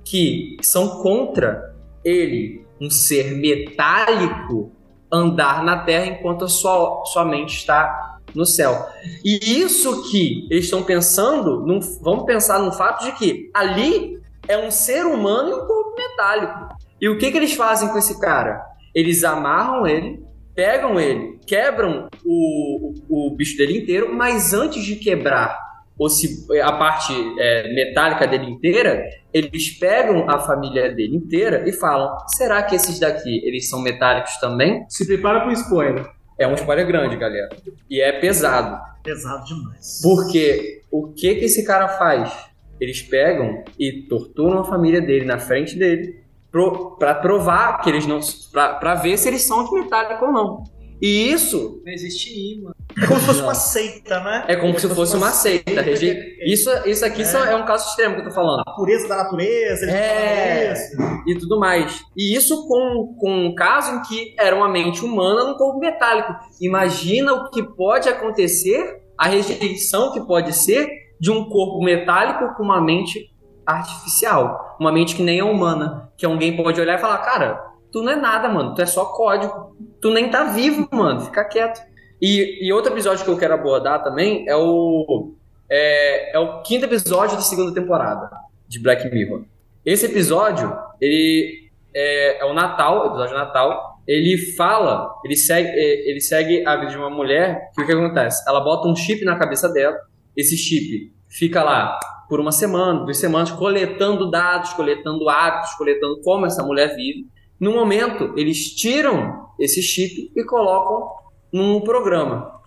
que são contra ele, um ser metálico, andar na Terra enquanto a sua, sua mente está no céu. E isso que eles estão pensando, num, vamos pensar no fato de que ali é um ser humano e um corpo metálico. E o que, que eles fazem com esse cara? Eles amarram ele, pegam ele, quebram o, o, o bicho dele inteiro, mas antes de quebrar ou se a parte é, metálica dele inteira, eles pegam a família dele inteira e falam: será que esses daqui eles são metálicos também? Se prepara pro spoiler. É um spoiler grande, galera. E é pesado. Pesado demais. Porque o que que esse cara faz? Eles pegam e torturam a família dele na frente dele pro, pra provar que eles não. Pra, pra ver se eles são de metálico ou não. E isso Não existe imã. É como se fosse uma seita, né? é como se fosse uma seita. rege- Isso, isso aqui são- é um caso extremo que eu tô falando. A pureza da natureza, É. isso. e tudo mais. E isso com, com um caso em que era uma mente humana num corpo metálico. Imagina o que pode acontecer, a rejeição que pode ser de um corpo metálico com uma mente artificial. Uma mente que nem é humana. Que alguém pode olhar e falar, cara, tu não é nada, mano. Tu é só código. Tu nem tá vivo, mano. Fica quieto. E, e outro episódio que eu quero abordar também é o... É, é o quinto episódio da segunda temporada de Black Mirror. Esse episódio, ele é, é o Natal, episódio Natal. Ele fala, ele segue, é, ele segue a vida de uma mulher. Que o que acontece? Ela bota um chip na cabeça dela. Esse chip fica lá por uma semana, duas semanas, coletando dados, coletando hábitos, coletando como essa mulher vive. No momento, eles tiram esse chip e colocam num programa.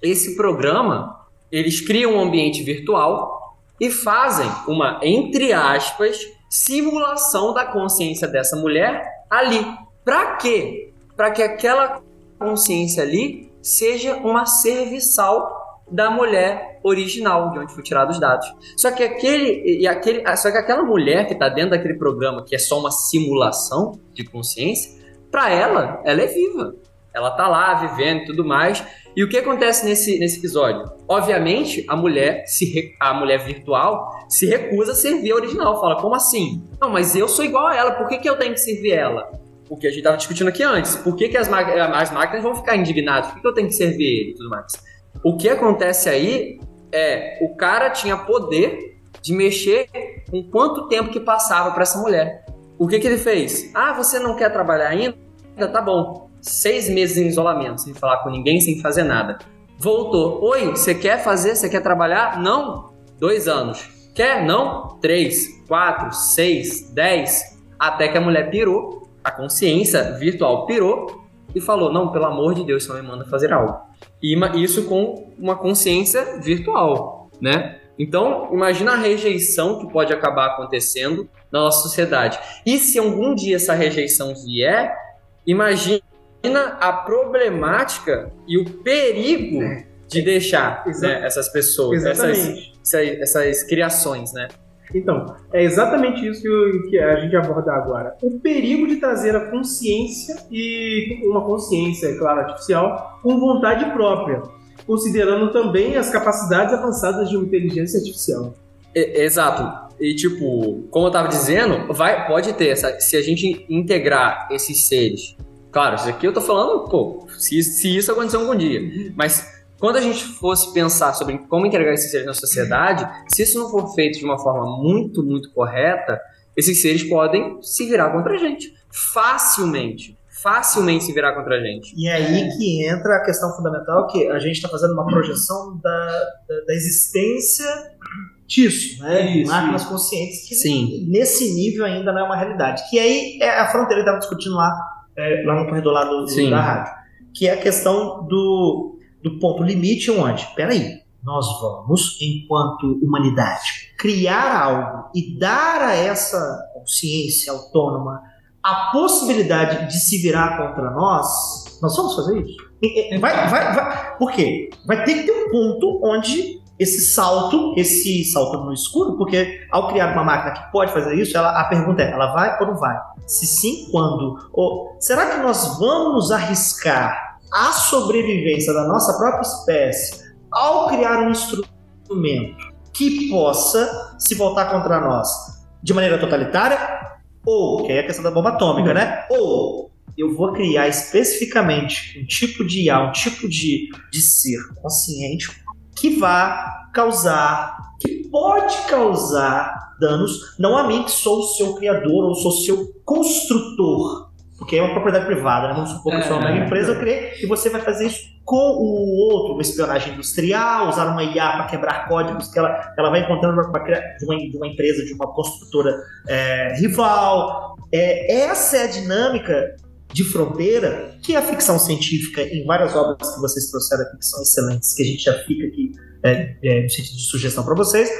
Esse programa, eles criam um ambiente virtual e fazem uma, entre aspas, simulação da consciência dessa mulher ali. Para quê? Para que aquela consciência ali seja uma serviçal da mulher original, de onde foi tirado os dados. Só que aquele e aquele, só que aquela mulher que está dentro daquele programa, que é só uma simulação de consciência, para ela, ela é viva. Ela tá lá vivendo e tudo mais. E o que acontece nesse, nesse episódio? Obviamente, a mulher, se a mulher virtual se recusa a servir a original. Fala, como assim? Não, mas eu sou igual a ela, por que, que eu tenho que servir ela? O que a gente tava discutindo aqui antes. Por que, que as, as máquinas vão ficar indignadas? Por que, que eu tenho que servir ele e tudo mais? O que acontece aí é o cara tinha poder de mexer com quanto tempo que passava para essa mulher. O que, que ele fez? Ah, você não quer trabalhar ainda? Tá bom. Seis meses em isolamento, sem falar com ninguém, sem fazer nada. Voltou. Oi, você quer fazer? Você quer trabalhar? Não. Dois anos. Quer? Não. Três, quatro, seis, dez. Até que a mulher pirou, a consciência virtual pirou e falou: Não, pelo amor de Deus, você me manda fazer algo. E isso com uma consciência virtual, né? Então, imagina a rejeição que pode acabar acontecendo na nossa sociedade. E se algum dia essa rejeição vier, imagina a problemática e o perigo de deixar né, essas pessoas, essas, essas, essas criações, né? Então, é exatamente isso que, a gente aborda agora. O perigo de trazer a consciência e uma consciência, é claro, artificial, com vontade própria, considerando também as capacidades avançadas de uma inteligência artificial. E- exato. E tipo, como eu tava dizendo, vai, pode ter essa. Se a gente integrar esses seres. Claro, isso aqui eu tô falando, pô, se, se isso acontecer algum dia. Mas quando a gente fosse pensar sobre como integrar esses seres na sociedade, se isso não for feito de uma forma muito, muito correta, esses seres podem se virar contra a gente. Facilmente. Facilmente se virar contra a gente. E é aí que entra a questão fundamental que a gente está fazendo uma projeção da, da, da existência disso, né? Isso, máquinas isso. conscientes que Sim. nesse nível ainda não é uma realidade. Que aí é a fronteira que estava discutindo lá, é, lá no corredor lá do, do- da rádio. Que é a questão do, do ponto limite onde, peraí, nós vamos, enquanto humanidade, criar algo e dar a essa consciência autônoma a possibilidade de se virar contra nós, nós vamos fazer isso? E- e- Vai, vai, vai. Por quê? Vai ter que ter um ponto onde esse salto, esse salto no escuro, porque ao criar uma máquina que pode fazer isso, ela, a pergunta é: ela vai ou não vai? Se sim, quando? Ou será que nós vamos arriscar a sobrevivência da nossa própria espécie ao criar um instrumento que possa se voltar contra nós de maneira totalitária? Ou, que é a questão da bomba atômica, né? Ou eu vou criar especificamente um tipo de IA, um tipo de, de ser consciente que vá causar, que pode causar danos, não a mim que sou o seu criador ou sou o seu construtor, porque é uma propriedade privada, né? Vamos supor que eu sou uma É. mega empresa, eu criei, e você vai fazer isso com o outro, uma espionagem industrial, usar uma IA para quebrar códigos que ela, ela vai encontrando pra de uma, de uma empresa, de uma construtora é, rival. É, essa é a dinâmica de fronteira que a ficção científica, em várias obras que vocês trouxeram aqui, que são excelentes, que a gente já fica aqui é, é, no sentido de sugestão para vocês,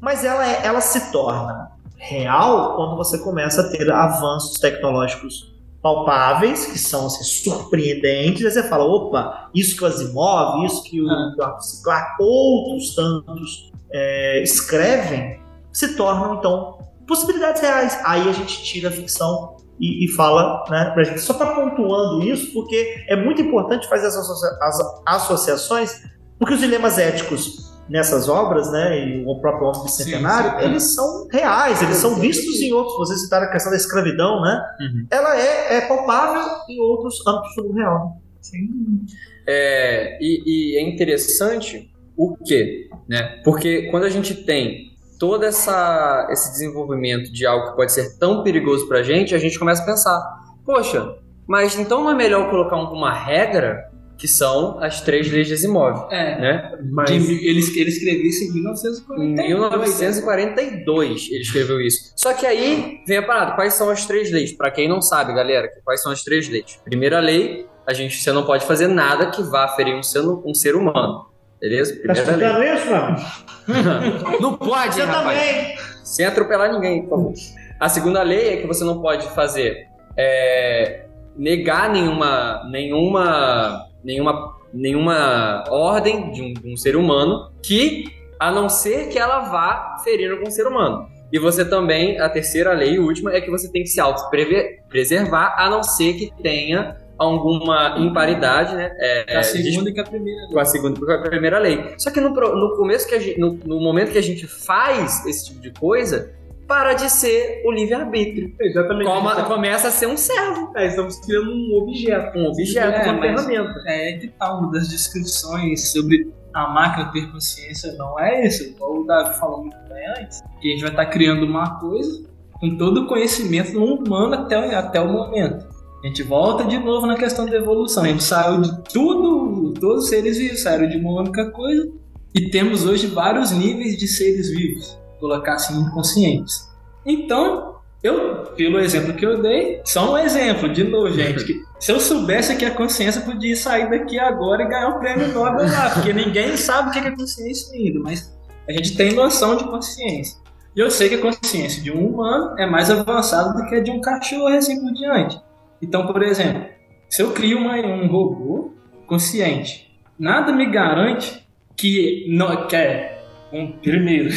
mas ela, é- ela se torna real quando você começa a ter avanços tecnológicos palpáveis, que são assim, surpreendentes, aí você fala, opa, isso que o Asimov, isso que o Arthur C. Clarke, outros tantos é, escrevem, se tornam, então, possibilidades reais. Aí a gente tira a ficção e, e fala, né, pra gente. Só tá pontuando isso, porque é muito importante fazer as, associa- as associações, porque os dilemas éticos nessas obras, né, e o próprio Homem Bicentenário, Sim, sim. eles são reais, eles são vistos em outros. Vocês citaram a questão da escravidão, né? Ela é, é palpável em outros âmbitos do real. É, e, e é interessante o quê? Né? Porque quando a gente tem todo essa, esse desenvolvimento de algo que pode ser tão perigoso pra gente, a gente começa a pensar, poxa, mas então não é melhor colocar um- uma regra que são as três leis de Asimov, É. né? Mas De, ele, ele escreveu isso em Em 1942. 1942 ele escreveu isso. Só que aí vem a parada. Quais são as três leis? Pra quem não sabe, galera, quais são as três leis? Primeira lei, a gente você não pode fazer nada que vá ferir um ser, um ser humano. Beleza? Tá Primeira lei. escutando isso, mano? Não pode, Você rapaz. também. Sem atropelar ninguém, por favor. A segunda lei é que você não pode fazer é, negar nenhuma, nenhuma, nenhuma, nenhuma ordem de um, de um ser humano que, a não ser que ela vá ferir algum ser humano. E você também, a terceira lei e última, é que você tem que se auto-preservar, a não ser que tenha alguma imparidade, né? É, a de- segunda e a primeira. com a segunda com a primeira lei. Só que no, no começo que a gente, no, no momento que a gente faz esse tipo de coisa, para de ser o livre-arbítrio. exatamente. Coma- começa a ser um servo, É, estamos criando um objeto. um objeto, É, uma ferramenta. É que tá uma das descrições sobre a máquina ter consciência, não é isso. Igual o Davi falou muito bem antes. Que a gente vai estar criando uma coisa com todo o conhecimento humano até, até o momento. A gente volta de novo na questão da evolução. A gente saiu de tudo, todos os seres vivos saíram de uma única coisa e temos hoje vários níveis de seres vivos, colocar assim inconscientes. Então, eu, pelo exemplo que eu dei, só um exemplo, de novo, gente, que se eu soubesse que a consciência podia sair daqui agora e ganhar o prêmio Nobel lá, porque ninguém sabe o que é consciência ainda, mas a gente tem noção de consciência. E eu sei que a consciência de um humano é mais avançada do que a de um cachorro e assim por diante. Então, por exemplo, se eu crio uma- um robô consciente, nada me garante que, não, que é, um, primeiro,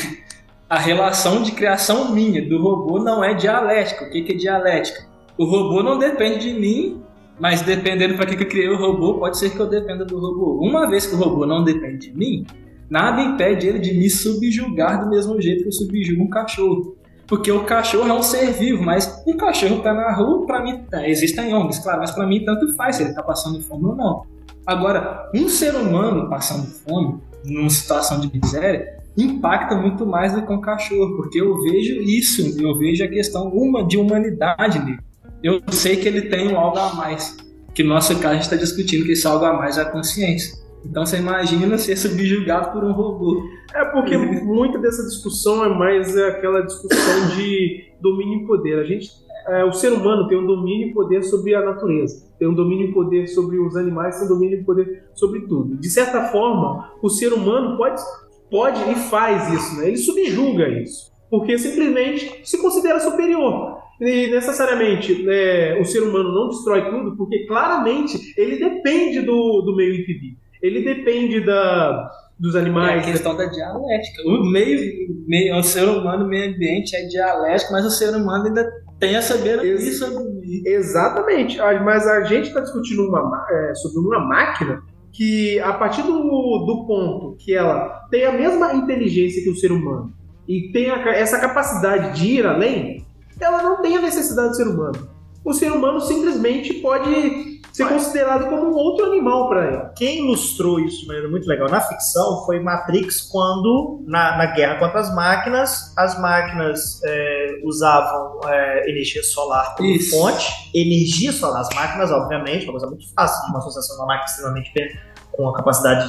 a relação de criação minha do robô não é dialética. O que, é dialética? O robô não depende de mim, mas dependendo para que, que eu criei o robô, pode ser que eu dependa do robô. Uma vez que o robô não depende de mim, nada impede ele de me subjugar do mesmo jeito que eu subjugo um cachorro. Porque o cachorro é um ser vivo, mas um cachorro tá na rua, pra mim, tá, existem ONGs, claro, mas pra mim tanto faz se ele tá passando fome ou não. Agora, um ser humano passando fome, numa situação de miséria, impacta muito mais do que um cachorro, porque eu vejo isso, eu vejo a questão uma de humanidade nele. Eu sei que ele tem um algo a mais, que no nosso caso a gente está discutindo que esse algo a mais é a consciência. Então você imagina ser subjugado por um robô. É porque muita dessa discussão é mais aquela discussão de domínio e poder. A gente, é, o ser humano tem um domínio e poder sobre a natureza, tem um domínio e poder sobre os animais, tem um domínio e poder sobre tudo. De certa forma, o ser humano pode, pode e faz isso, né? Ele subjuga isso, porque simplesmente se considera superior. E necessariamente né, o ser humano não destrói tudo, porque claramente ele depende do, do meio em que vive. Ele depende da, dos É animais. a questão da dialética. O meio, meio, o ser humano, o meio ambiente é dialético, mas o ser humano ainda tem a sabedoria Ex- sobre o meio. Exatamente, Ah, mas a gente está discutindo uma, ma- é, sobre uma máquina que, a partir do, do ponto que ela tem a mesma inteligência que o ser humano e tem a essa capacidade de ir além, ela não tem a necessidade do ser humano. O ser humano simplesmente pode ser considerado como um outro animal para ela. Quem ilustrou isso de maneira muito legal na ficção foi Matrix, quando, na, na guerra contra as máquinas, as máquinas é, usavam é, energia solar como Isso. fonte. Energia solar, as máquinas, obviamente, uma coisa muito fácil de uma associação de uma máquina extremamente bem- com uma capacidade,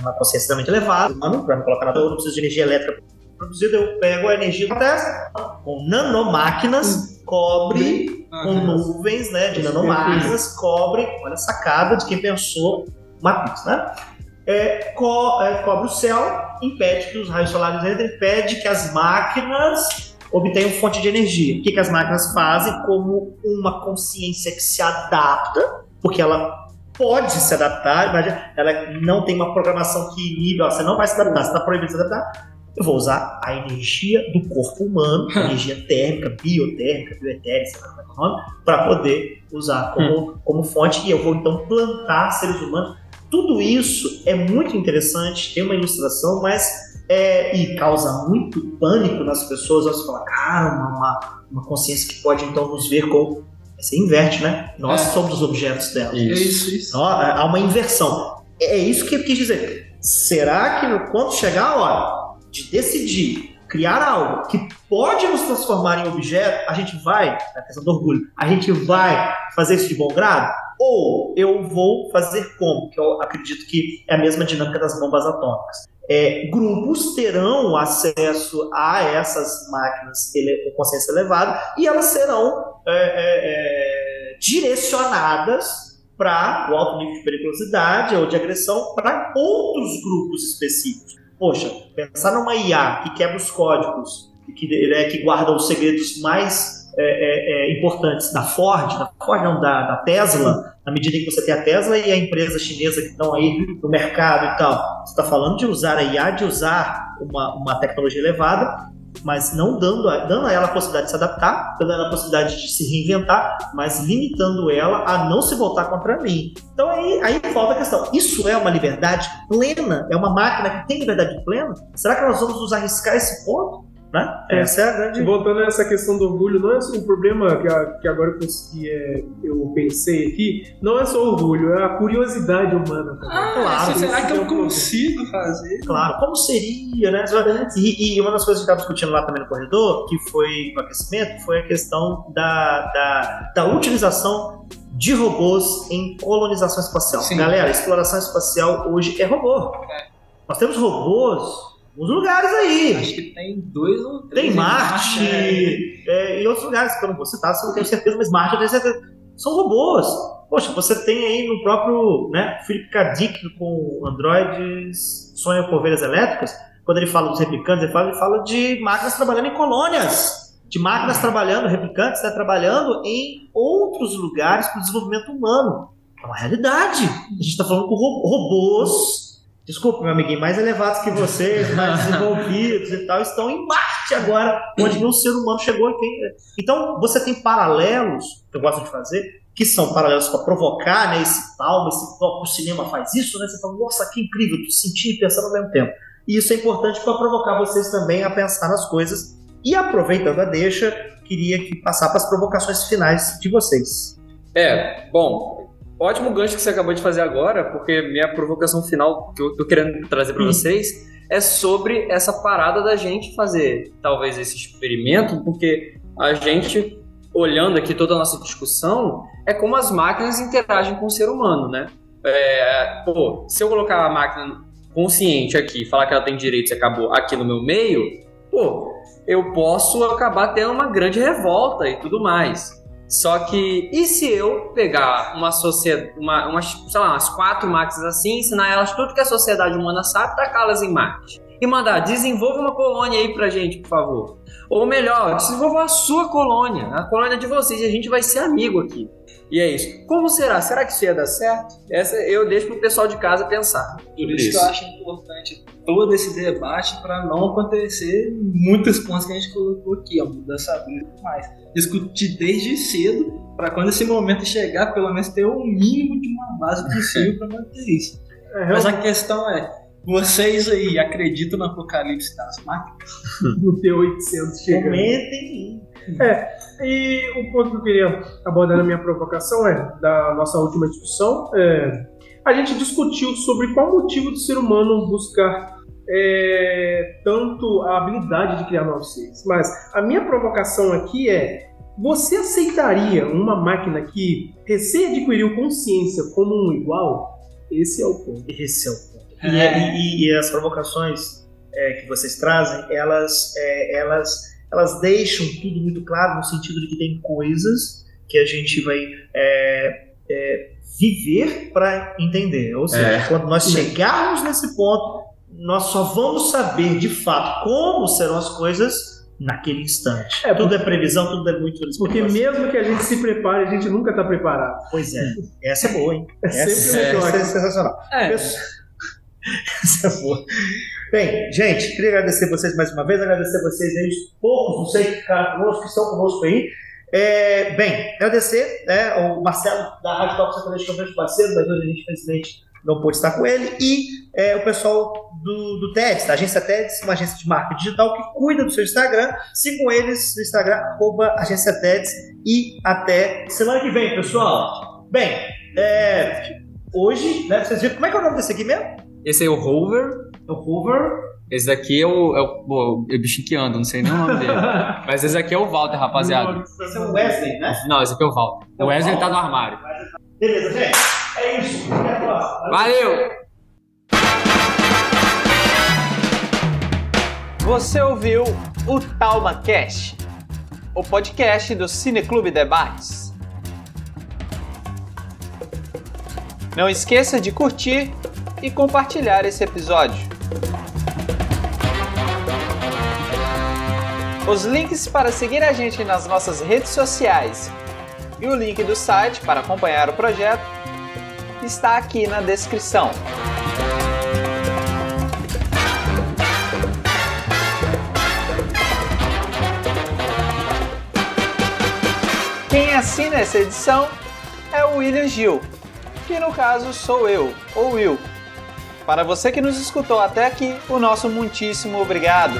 uma consciência extremamente elevada. Para não colocar nada, eu não preciso de energia elétrica produzida, eu pego a energia que acontece com nanomáquinas, cobre com nuvens né, de nanomáquinas, cobre, olha a sacada de quem pensou Matrix, né? É, co- é, cobre o céu, impede que os raios solares entrem, impede que as máquinas obtenham fonte de energia. O que, que as máquinas fazem como uma consciência que se adapta, porque ela pode se adaptar, imagina, ela não tem uma programação que inibe, ó, você não vai se adaptar, você está proibido de se adaptar, eu vou usar a energia do corpo humano, a energia térmica, biotérmica, bioetérica, sei lá como é que é o nome, para poder usar como, como fonte e eu vou então plantar seres humanos. Tudo isso é muito interessante, tem uma ilustração, mas é, e causa muito pânico nas pessoas. Elas falam, cara, uma, uma, uma consciência que pode então nos ver como. Você inverte, né? Nós É. somos os objetos dela. É isso, isso. Ó, Há uma inversão. É isso que eu quis dizer. Será que quando chegar a hora de decidir criar algo que pode nos transformar em objeto, a gente vai, a questão do orgulho, a gente vai fazer isso de bom grado? Ou eu vou fazer como? Que eu acredito que é a mesma dinâmica das bombas atômicas. É, grupos terão acesso a essas máquinas com consciência elevada e elas serão é, é, é, direcionadas para o alto nível de periculosidade ou de agressão para outros grupos específicos. Poxa, pensar numa IA que quebra os códigos que, né, que guarda os segredos mais é, é, é, importantes da Ford, da Ford não, da, da Tesla, na medida que você tem a Tesla e a empresa chinesa que estão aí no mercado e tal. Você está falando de usar a IA, de usar uma, uma tecnologia elevada, mas não dando a, dando a ela a possibilidade de se adaptar, dando a ela a possibilidade de se reinventar, mas limitando ela a não se voltar contra mim. Então aí, aí falta a questão: isso é uma liberdade plena? É uma máquina que tem liberdade plena? Será que nós vamos nos arriscar esse ponto? Né? É. Essa é a grande. Voltando a essa questão do orgulho, não é só um problema que, a- que agora eu, consegui, é, eu pensei aqui, não é só orgulho, é a curiosidade humana. também. Ah, Claro, será isso que é eu um consigo fazer? Claro, como seria, né? E, e uma das coisas que a gente estava discutindo lá também no corredor, que foi o aquecimento, foi a questão da, da, da utilização de robôs em colonização espacial. Sim. Galera, exploração espacial hoje é robô. Nós temos robôs alguns lugares aí. Acho que tem dois ou três. Tem em Marte, é. é, e outros lugares que eu não vou citar, eu tenho certeza, mas Marte eu tenho certeza. São robôs. Poxa, você tem aí no próprio né, Philip K. Dick com androides sonham com ovelhas elétricas, quando ele fala dos replicantes, ele fala, ele fala de máquinas trabalhando em colônias, de máquinas trabalhando, replicantes né, trabalhando em outros lugares para o desenvolvimento humano. É uma realidade. A gente está falando com ro- robôs, desculpe, meu amiguinho, mais elevados que vocês, mais desenvolvidos e tal, estão em Marte agora, onde nenhum ser humano chegou. Então, você tem paralelos, que eu gosto de fazer, que são paralelos para provocar né, esse tal, esse tal, o cinema faz isso, né? Você fala, nossa, que incrível, tu sentir e pensando ao mesmo tempo. E isso é importante para provocar vocês também a pensar nas coisas. E aproveitando a deixa, queria que passar para as provocações finais de vocês. É, bom, ótimo gancho que você acabou de fazer agora, porque minha provocação final que eu tô querendo trazer para Hum. vocês é sobre essa parada da gente fazer talvez esse experimento, porque a gente, olhando aqui toda a nossa discussão, é como as máquinas interagem com o ser humano, né? É, pô, se eu colocar a máquina consciente aqui, falar que ela tem direitos e acabou aqui no meu meio, pô, eu posso acabar tendo uma grande revolta e tudo mais. Só que, e se eu pegar uma sociedade, uma, umas, sei lá, umas quatro máquinas assim, ensinar elas tudo que a sociedade humana sabe, tacá-las em Marte? E mandar, desenvolva uma colônia aí pra gente, por favor. Ou melhor, desenvolva a sua colônia, a colônia de vocês, e a gente vai ser amigo aqui. E é isso. Como será? Será que isso ia dar certo? Essa eu deixo pro pessoal de casa pensar. Por isso, que eu acho importante todo esse debate para não acontecer muitos pontos que a gente colocou aqui, a mudança e tudo mais. Discutir desde cedo para quando esse momento chegar, pelo menos ter o mínimo de uma base possível para manter isso. É, Mas a questão é, vocês aí acreditam no apocalipse das máquinas? no T800 chegando. Comentem. É, e o ponto que eu queria abordar na minha provocação é, da nossa última discussão, é, a gente discutiu sobre qual motivo do ser humano buscar é, tanto a habilidade de criar novos seres. Mas a minha provocação aqui é, você aceitaria uma máquina que recém adquiriu consciência como um igual? Esse é o ponto. Esse é o ponto. E, e- e as provocações é, que vocês trazem, elas, é, elas, elas deixam tudo muito claro no sentido de que tem coisas que a gente vai é, é, viver para entender. Ou seja, É. quando nós chegarmos nesse ponto, nós só vamos saber de fato como serão as coisas naquele instante. É, tudo é previsão, tudo é muito Porque mesmo que a gente se prepare, a gente nunca está preparado. Pois é, essa é boa, hein? É Essa, sempre é- essa melhor. é sensacional. É. Essa é. Bem, gente, queria agradecer vocês mais uma vez, agradecer vocês aí, os poucos, não sei que ficaram conosco, que estão conosco aí. É, bem, agradecer né, o Marcelo da Rádio Top Sertanejo, que é um grande parceiro, mas hoje a gente, infelizmente, não pôde estar com ele, e é, o pessoal do, do TEDS, da agência TEDS, uma agência de marketing digital que cuida do seu Instagram. Sigam eles no Instagram, arroba agência TEDS, e até semana que vem, pessoal. Bem, é, hoje, né, vocês viram, como é que é o nome desse aqui mesmo? Esse aí é o Rover. É o Hoover. Esse daqui é o, é o, pô, é o bichinho que anda, não sei nem o nome dele. Mas esse aqui é o Walter, rapaziada. Esse é o Wesley, né? Não, esse aqui é o Walter. O Wesley tá no armário. Beleza, gente. É isso. Até a próxima. Valeu! Você ouviu o TalmaCast, o podcast do Cineclube Debates. Não esqueça de curtir e compartilhar esse episódio. Os links para seguir a gente nas nossas redes sociais e o link do site para acompanhar o projeto está aqui na descrição. Quem assina essa edição é o William Gil, que no caso sou eu, ou Will. Para você que nos escutou até aqui, o nosso muitíssimo obrigado.